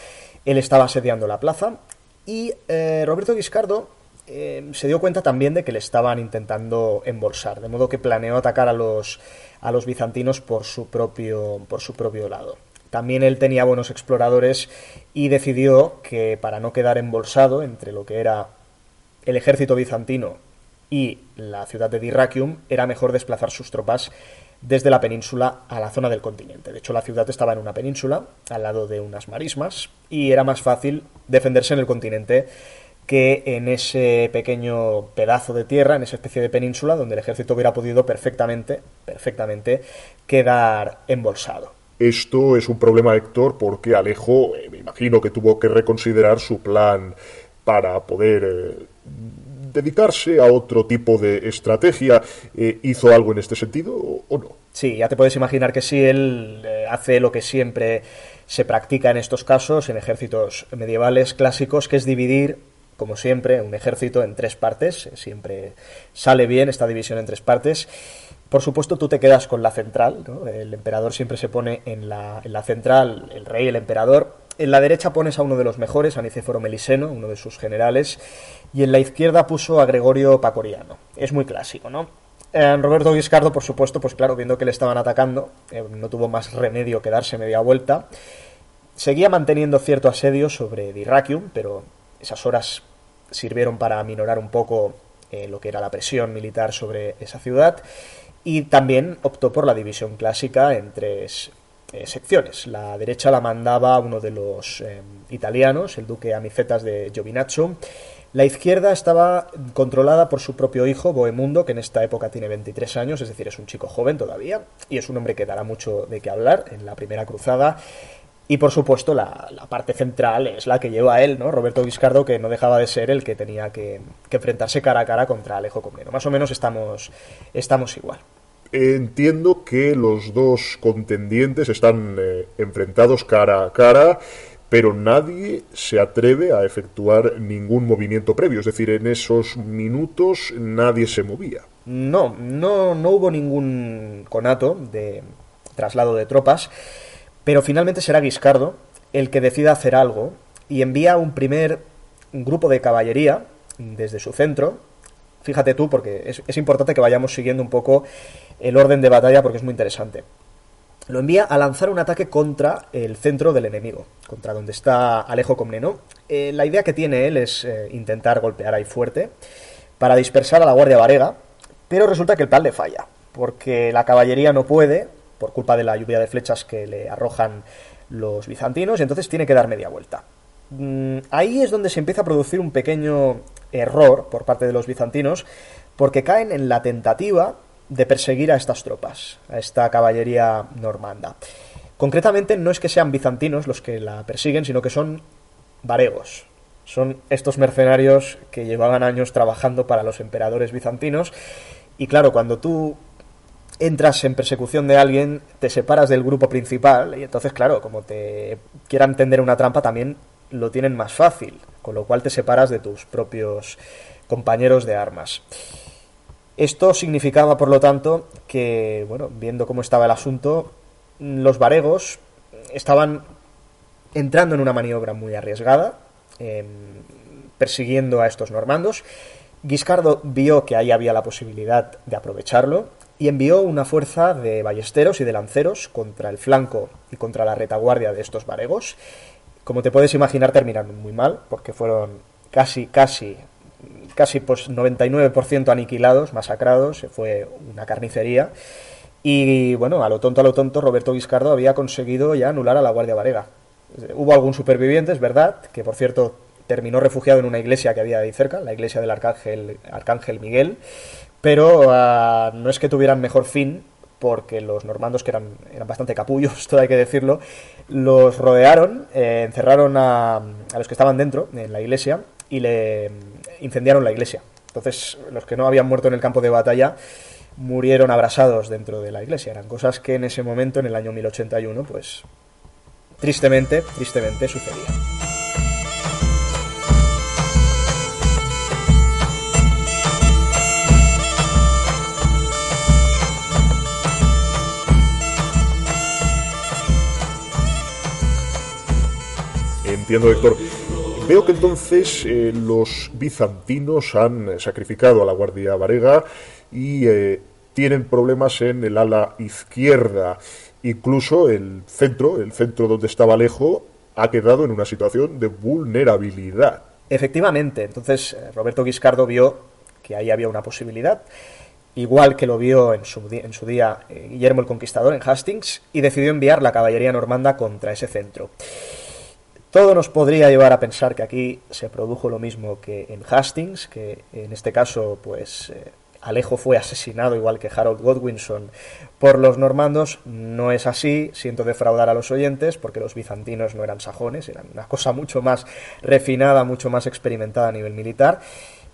Él estaba asediando la plaza y eh, Roberto Guiscardo eh, se dio cuenta también de que le estaban intentando embolsar, de modo que planeó atacar a los, a los bizantinos por su, propio, por su propio lado. También él tenía buenos exploradores y decidió que para no quedar embolsado entre lo que era el ejército bizantino y la ciudad de Dyrrachium, era mejor desplazar sus tropas desde la península a la zona del continente. De hecho, la ciudad estaba en una península, al lado de unas marismas, y era más fácil defenderse en el continente que en ese pequeño pedazo de tierra, en esa especie de península, donde el ejército hubiera podido perfectamente, perfectamente quedar embolsado. Esto es un problema, Héctor, porque Alejo, eh, me imagino que tuvo que reconsiderar su plan para poder eh, dedicarse a otro tipo de estrategia. Eh, ¿Hizo algo en este sentido o, o, no? Sí, ya te puedes imaginar que sí, él hace lo que siempre se practica en estos casos, en ejércitos medievales clásicos, que es dividir como siempre, un ejército en tres partes. Siempre sale bien esta división en tres partes. Por supuesto, tú te quedas con la central. ¿no? El emperador siempre se pone en la, en la, central, el rey, el emperador. En la derecha pones a uno de los mejores, a Nicéforo Meliseno, uno de sus generales. Y en la izquierda puso a Gregorio Pacoriano. Es muy clásico, ¿no? Eh, Roberto Guiscardo, por supuesto, pues claro, viendo que le estaban atacando, eh, no tuvo más remedio que darse media vuelta. Seguía manteniendo cierto asedio sobre Dyrrachium, pero esas horas sirvieron para aminorar un poco eh, lo que era la presión militar sobre esa ciudad y también optó por la división clásica en tres eh, secciones. La derecha la mandaba uno de los eh, italianos, el duque Amicetas de Giovinazzo. La izquierda estaba controlada por su propio hijo, Bohemundo, que en esta época tiene 23 años, es decir, es un chico joven todavía, y es un hombre que dará mucho de qué hablar en la primera cruzada. Y por supuesto, la, la, parte central es la que lleva a él, ¿no? Roberto Guiscardo, que no dejaba de ser el que tenía que, que enfrentarse cara a cara contra Alejo Comneno. Más o menos estamos, estamos igual. Entiendo que los dos contendientes están eh, enfrentados cara a cara, pero nadie se atreve a efectuar ningún movimiento previo. Es decir, en esos minutos nadie se movía. No, no, no hubo ningún conato de traslado de tropas. Pero finalmente será Guiscardo el que decida hacer algo y envía un primer grupo de caballería desde su centro. Fíjate tú, porque es, importante que vayamos siguiendo un poco el orden de batalla porque es muy interesante. Lo envía a lanzar un ataque contra el centro del enemigo, contra donde está Alejo Comneno. Eh, la idea que tiene él es eh, intentar golpear ahí fuerte para dispersar a la Guardia Varega, pero resulta que el plan le falla, porque la caballería no puede, por culpa de la lluvia de flechas que le arrojan los bizantinos, y entonces tiene que dar media vuelta. Mm, ahí es donde se empieza a producir un pequeño error por parte de los bizantinos, porque caen en la tentativa de perseguir a estas tropas, a esta caballería normanda. Concretamente no es que sean bizantinos los que la persiguen, sino que son varegos. Son estos mercenarios que llevaban años trabajando para los emperadores bizantinos. Y claro, cuando tú entras en persecución de alguien, te separas del grupo principal y entonces, claro, como te quieran tender una trampa, también lo tienen más fácil, con lo cual te separas de tus propios compañeros de armas. Esto significaba, por lo tanto, que, bueno, viendo cómo estaba el asunto, los varegos estaban entrando en una maniobra muy arriesgada, em, persiguiendo a estos normandos. Guiscardo vio que ahí había la posibilidad de aprovecharlo y envió una fuerza de ballesteros y de lanceros contra el flanco y contra la retaguardia de estos varegos. Como te puedes imaginar, terminaron muy mal, porque fueron casi, casi, casi pues 99% aniquilados, masacrados, fue una carnicería. Y bueno, a lo tonto, a lo tonto, Roberto Guiscardo había conseguido ya anular a la Guardia Varega. Hubo algún superviviente, es verdad, que por cierto terminó refugiado en una iglesia que había ahí cerca, la iglesia del Arcángel, Arcángel Miguel, pero uh, no es que tuvieran mejor fin, porque los normandos, que eran, eran bastante capullos, [laughs] todo hay que decirlo, los rodearon, eh, encerraron a, a, los que estaban dentro, en la iglesia, y le incendiaron la iglesia. Entonces, los que no habían muerto en el campo de batalla murieron abrasados dentro de la iglesia. Eran cosas que en ese momento, en el año 1081, pues tristemente, tristemente sucedían. Entiendo, Héctor. Veo que entonces eh, los bizantinos han sacrificado a la Guardia Varega y eh, tienen problemas en el ala izquierda. Incluso el centro, el centro donde estaba Alejo, ha quedado en una situación de vulnerabilidad. Efectivamente, entonces eh, Roberto Guiscardo vio que ahí había una posibilidad, igual que lo vio en su, en su día Guillermo el Conquistador en Hastings, y decidió enviar la caballería normanda contra ese centro. Todo nos podría llevar a pensar que aquí se produjo lo mismo que en Hastings, que en este caso, pues eh, Alejo fue asesinado igual que Harold Godwinson por los normandos. No es así, siento defraudar a los oyentes, porque los bizantinos no eran sajones, eran una cosa mucho más refinada, mucho más experimentada a nivel militar,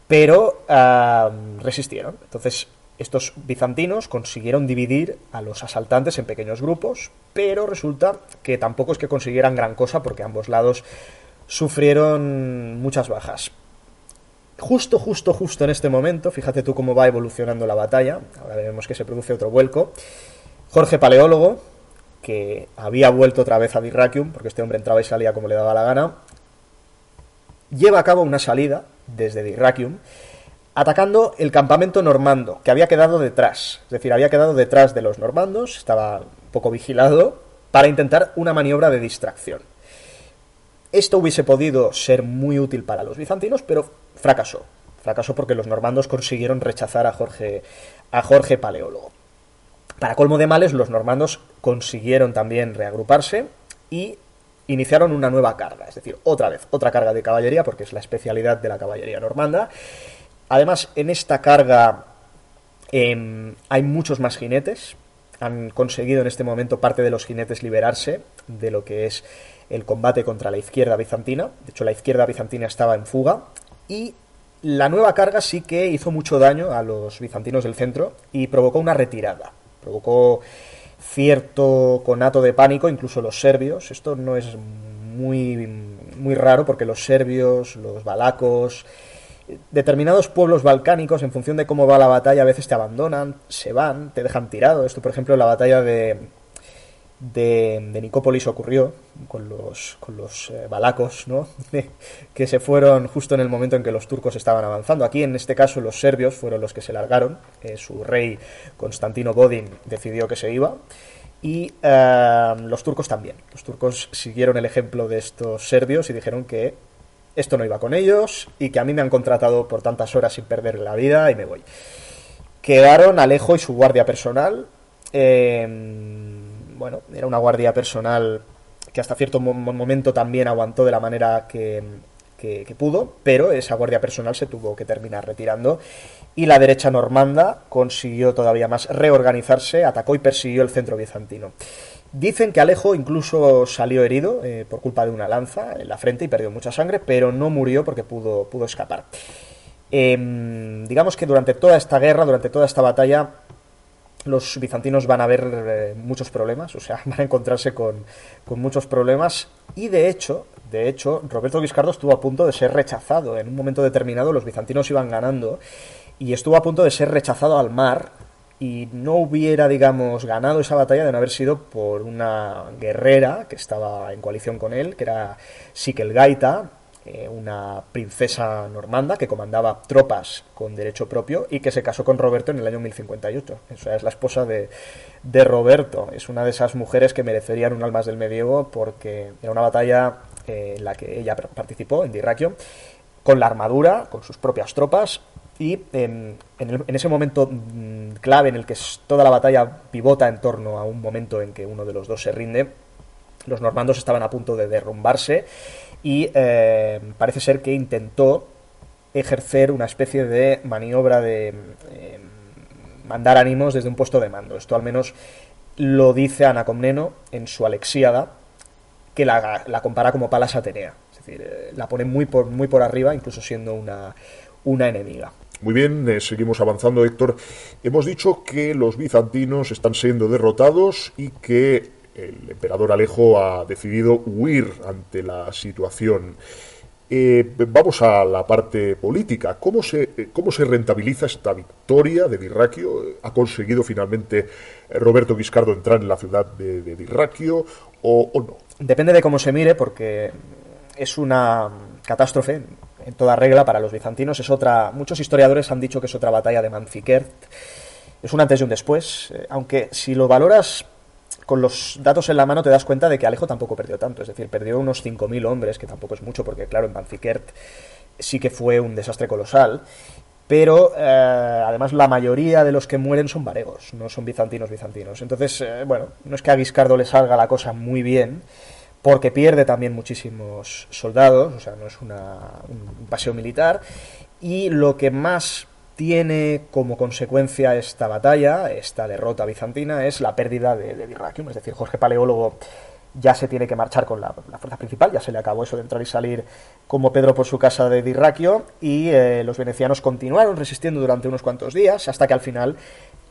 pero uh, resistieron. Entonces, estos bizantinos consiguieron dividir a los asaltantes en pequeños grupos, pero resulta que tampoco es que consiguieran gran cosa porque ambos lados sufrieron muchas bajas. Justo, justo, justo en este momento, fíjate tú cómo va evolucionando la batalla, ahora vemos que se produce otro vuelco, Jorge Paleólogo, que había vuelto otra vez a Dyrrachium, porque este hombre entraba y salía como le daba la gana, lleva a cabo una salida desde Dyrrachium, atacando el campamento normando, que había quedado detrás. Es decir, había quedado detrás de los normandos, estaba poco vigilado, para intentar una maniobra de distracción. Esto hubiese podido ser muy útil para los bizantinos, pero fracasó. Fracasó porque los normandos consiguieron rechazar a Jorge, a Jorge Paleólogo. Para colmo de males, los normandos consiguieron también reagruparse y iniciaron una nueva carga, es decir, otra vez, otra carga de caballería, porque es la especialidad de la caballería normanda, Además, en esta carga eh, hay muchos más jinetes. Han conseguido en este momento parte de los jinetes liberarse de lo que es el combate contra la izquierda bizantina. De hecho, la izquierda bizantina estaba en fuga. Y la nueva carga sí que hizo mucho daño a los bizantinos del centro y provocó una retirada. Provocó cierto conato de pánico, incluso los serbios. Esto no es muy, muy raro porque los serbios, los balacos, determinados pueblos balcánicos, en función de cómo va la batalla, a veces te abandonan, se van, te dejan tirado. Esto, por ejemplo, en la batalla de, de, Nicópolis ocurrió con los, con los eh, balacos, ¿no? [laughs] que se fueron justo en el momento en que los turcos estaban avanzando. Aquí, en este caso, los serbios fueron los que se largaron. Eh, su rey, Constantino Godin, decidió que se iba. Y eh, los turcos también. Los turcos siguieron el ejemplo de estos serbios y dijeron que esto no iba con ellos y que a mí me han contratado por tantas horas sin perder la vida y me voy. Quedaron Alejo y su guardia personal. Em, bueno, era una guardia personal que hasta cierto momento también aguantó de la manera que, que, pudo, pero esa guardia personal se tuvo que terminar retirando y la derecha normanda consiguió todavía más reorganizarse, atacó y persiguió el centro bizantino. Dicen que Alejo incluso salió herido eh, por culpa de una lanza en la frente y perdió mucha sangre, pero no murió porque pudo, pudo escapar. Em, digamos que durante toda esta guerra, durante toda esta batalla, los bizantinos van a ver eh, muchos problemas, o sea, [laughs] van a encontrarse con, con, muchos problemas y de hecho De hecho, Roberto Guiscardo estuvo a punto de ser rechazado. En un momento determinado los bizantinos iban ganando y estuvo a punto de ser rechazado al mar y no hubiera, digamos, ganado esa batalla de no haber sido por una guerrera que estaba en coalición con él, que era Sikelgaita, eh, una princesa normanda que comandaba tropas con derecho propio y que se casó con Roberto en el año 1058. Esa es la esposa de, de Roberto. Es una de esas mujeres que merecerían un almas del medievo porque era una batalla eh, en la que ella participó, en Dirraquio, con la armadura, con sus propias tropas, y en, ese momento mm, clave en el que toda la batalla pivota en torno a un momento en que uno de los dos se rinde, los normandos estaban a punto de derrumbarse y eh, parece ser que intentó ejercer una especie de maniobra de eh, mandar ánimos desde un puesto de mando. Esto al menos lo dice Anacomneno en su Alexíada, que la, la compara como Palas Atenea. Es decir, eh, la pone muy por, muy por arriba, incluso siendo una, una enemiga. Muy bien, eh, seguimos avanzando, Héctor. Hemos dicho que los bizantinos están siendo derrotados y que el emperador Alejo ha decidido huir ante la situación. Eh, vamos a la parte política. ¿Cómo se, eh, ¿Cómo se rentabiliza esta victoria de Dirraquio? ¿Ha conseguido finalmente Roberto Guiscardo entrar en la ciudad de, de o no? Depende de cómo se mire, porque es una catástrofe en toda regla para los bizantinos. Es otra, muchos historiadores han dicho que es otra batalla de Manzikert. Es un antes y un después, eh, aunque si lo valoras con los datos en la mano te das cuenta de que Alejo tampoco perdió tanto, es decir, perdió unos 5.000 hombres, que tampoco es mucho, porque claro, en Manzikert sí que fue un desastre colosal, pero eh, además la mayoría de los que mueren son varegos, no son bizantinos bizantinos. Entonces, eh, bueno, no es que a Guiscardo le salga la cosa muy bien, porque pierde también muchísimos soldados, o sea, no es una, un paseo militar, y lo que más tiene como consecuencia esta batalla, esta derrota bizantina, es la pérdida de, de es decir, Jorge Paleólogo ya se tiene que marchar con la, fuerza principal, ya se le acabó eso de entrar y salir como Pedro por su casa de Dirraquio, y eh, los venecianos continuaron resistiendo durante unos cuantos días, hasta que al final,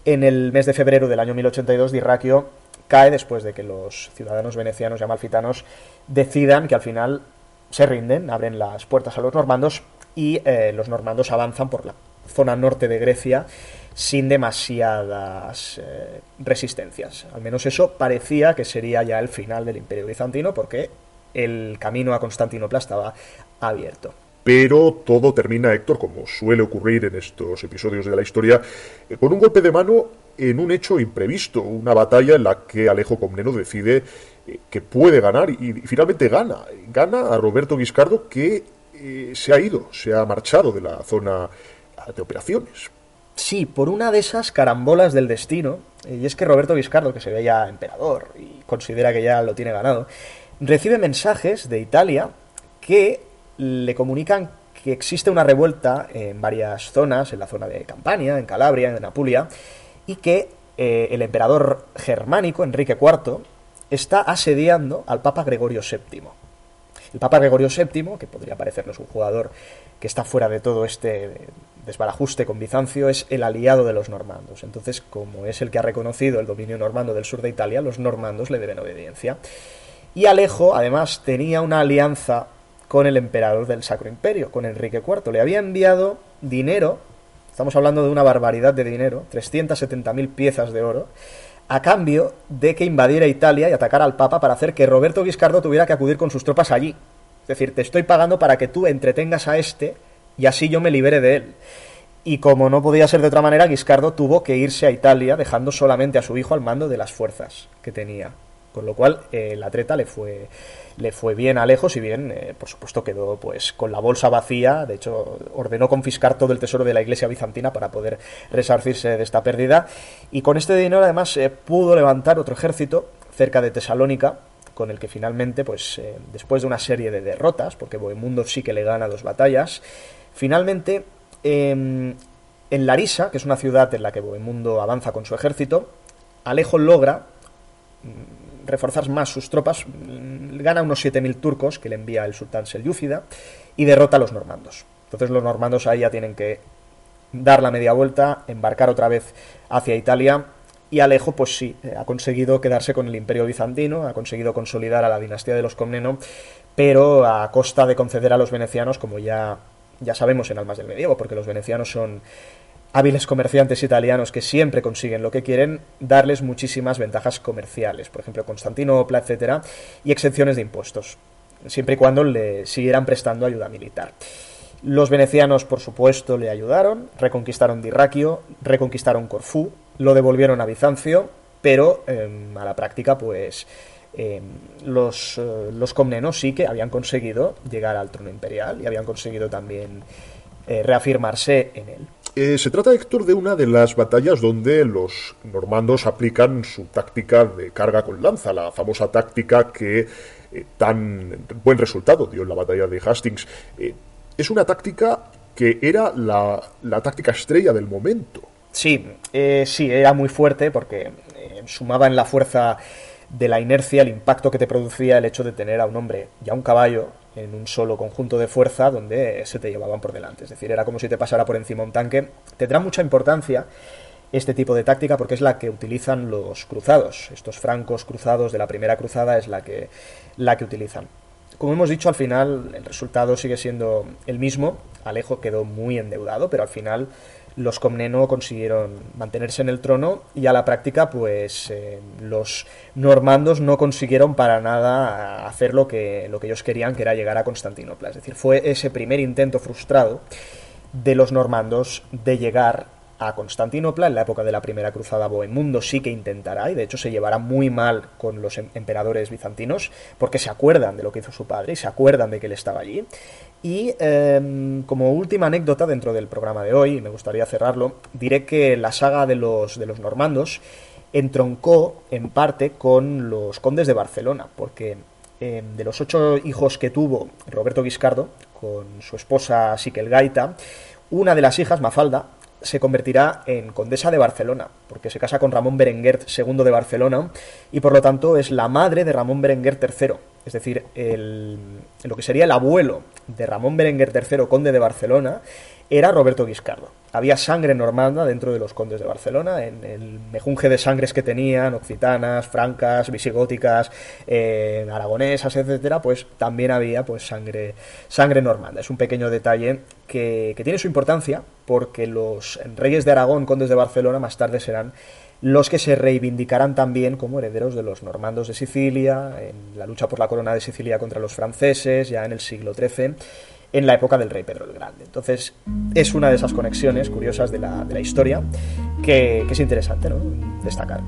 en el mes de febrero del año 1082, Dirraquio cae después de que los ciudadanos venecianos y amalfitanos decidan que al final se rinden, abren las puertas a los normandos y eh, los normandos avanzan por la zona norte de Grecia sin demasiadas eh, resistencias. Al menos eso parecía que sería ya el final del imperio bizantino porque el camino a Constantinopla estaba abierto. Pero todo termina, Héctor, como suele ocurrir en estos episodios de la historia, con un golpe de mano en un hecho imprevisto, una batalla en la que Alejo Comneno decide eh, que puede ganar y, finalmente gana. Gana a Roberto Guiscardo que eh, se ha ido, se ha marchado de la zona de operaciones. Sí, por una de esas carambolas del destino, y es que Roberto Guiscardo, que se ve ya emperador y considera que ya lo tiene ganado, recibe mensajes de Italia que le comunican que existe una revuelta en varias zonas, en la zona de Campania, en Calabria, en Apulia, y que eh, el emperador germánico, Enrique IV, está asediando al Papa Gregorio VII. El Papa Gregorio VII, que podría parecernos un jugador que está fuera de todo este desbarajuste con Bizancio, es el aliado de los normandos. Entonces, como es el que ha reconocido el dominio normando del sur de Italia, los normandos le deben obediencia. Y Alejo, además, tenía una alianza con el emperador del Sacro Imperio, con Enrique IV. Le había enviado dinero Estamos hablando de una barbaridad de dinero, 370.000 piezas de oro, a cambio de que invadiera Italia y atacara al Papa para hacer que Roberto Guiscardo tuviera que acudir con sus tropas allí. Es decir, te estoy pagando para que tú entretengas a este y así yo me libere de él. Y como no podía ser de otra manera, Guiscardo tuvo que irse a Italia dejando solamente a su hijo al mando de las fuerzas que tenía. Con lo cual, eh, la treta le fue, le fue bien a lejos y bien, eh, por supuesto, quedó pues con la bolsa vacía. De hecho, ordenó confiscar todo el tesoro de la iglesia bizantina para poder resarcirse de esta pérdida. Y con este dinero, además, eh, pudo levantar otro ejército cerca de Tesalónica, con el que finalmente, pues después de una serie de derrotas, porque Bohemundo sí que le gana dos batallas, finalmente em, en Larisa, que es una ciudad en la que Bohemundo avanza con su ejército, Alejo logra reforzar más sus tropas, mm, gana unos 7.000 turcos que le envía el sultán Selyúcida y derrota a los normandos. Entonces los normandos ahí ya tienen que dar la media vuelta, embarcar otra vez hacia Italia y Alejo, pues sí, eh, ha conseguido quedarse con el imperio bizantino, ha conseguido consolidar a la dinastía de los Comneno, pero a costa de conceder a los venecianos, como ya, ya sabemos en Almas del Medievo, porque los venecianos son hábiles comerciantes italianos que siempre consiguen lo que quieren, darles muchísimas ventajas comerciales, por ejemplo, Constantinopla, etcétera, y exenciones de impuestos, siempre y cuando le siguieran prestando ayuda militar. Los venecianos, por supuesto, le ayudaron, reconquistaron Dirraquio, reconquistaron Corfú, lo devolvieron a Bizancio, pero em, a la práctica, pues em, los, eh, los comnenos sí que habían conseguido llegar al trono imperial y habían conseguido también eh, reafirmarse en él. Eh, se trata, Héctor, de una de las batallas donde los normandos aplican su táctica de carga con lanza, la famosa táctica que tan buen resultado dio en la batalla de Hastings es una táctica que era la, táctica estrella del momento. Sí, eh, sí, era muy fuerte porque eh, sumaba en la fuerza de la inercia el impacto que te producía el hecho de tener a un hombre y a un caballo en un solo conjunto de fuerza donde se te llevaban por delante. Es decir, era como si te pasara por encima un tanque. Tendrá mucha importancia este tipo de táctica porque es la que utilizan los cruzados. Estos francos cruzados de la primera cruzada es la que, la que utilizan. Como hemos dicho, al final el resultado sigue siendo el mismo. Alejo quedó muy endeudado, pero al final los Comneno consiguieron mantenerse en el trono y a la práctica, pues eh, los normandos no consiguieron para nada hacer lo que, lo que ellos querían, que era llegar a Constantinopla. Es decir, fue ese primer intento frustrado de los normandos de llegar a Constantinopla. En la época de la Primera Cruzada Bohemundo sí que intentará, y de hecho se llevará muy mal con los em-, emperadores bizantinos, porque se acuerdan de lo que hizo su padre y se acuerdan de que él estaba allí. Y em, como última anécdota dentro del programa de hoy, y me gustaría cerrarlo, diré que la saga de los, de los normandos entroncó en parte con los condes de Barcelona, porque em, de los ocho hijos que tuvo Roberto Guiscardo con su esposa Siquelgaita, una de las hijas, Mafalda, se convertirá en condesa de Barcelona, porque se casa con Ramón Berenguer II de Barcelona y por lo tanto es la madre de Ramón Berenguer III, es decir, el, lo que sería el abuelo de Ramón Berenguer III, conde de Barcelona, era Roberto Guiscardo. Había sangre normanda dentro de los condes de Barcelona, en el mejunje de sangres que tenían, occitanas, francas, visigóticas, eh, aragonesas, etcétera, pues también había pues sangre, sangre normanda. Es un pequeño detalle que, que tiene su importancia, porque los reyes de Aragón, condes de Barcelona, más tarde serán los que se reivindicarán también como herederos de los normandos de Sicilia, en la lucha por la corona de Sicilia contra los franceses, ya en el siglo XIII en la época del rey Pedro el Grande. Entonces, es una de esas conexiones curiosas de la, historia que, que, es interesante ¿no? destacar.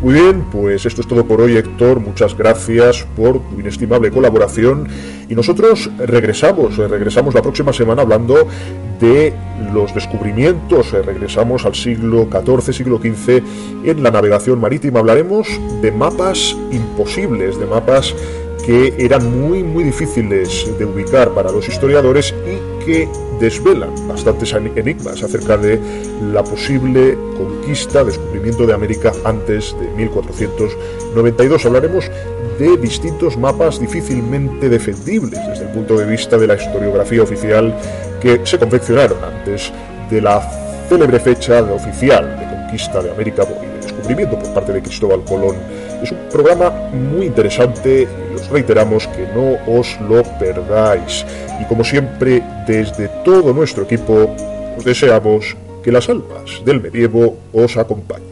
Muy bien, pues esto es todo por hoy, Héctor. Muchas gracias por tu inestimable colaboración. Y nosotros regresamos, regresamos la próxima semana hablando de los descubrimientos. Regresamos al siglo XIV, siglo XV en la navegación marítima. Hablaremos de mapas imposibles, de mapas que eran muy, muy difíciles de ubicar para los historiadores y que desvelan bastantes enigmas acerca de la posible conquista, descubrimiento de América antes de 1492. Hablaremos de distintos mapas difícilmente defendibles desde el punto de vista de la historiografía oficial que se confeccionaron antes de la célebre fecha oficial de conquista de América y de descubrimiento por parte de Cristóbal Colón. Es un programa muy interesante y os reiteramos que no os lo perdáis. Y como siempre, desde todo nuestro equipo, os deseamos que las almas del medievo os acompañen.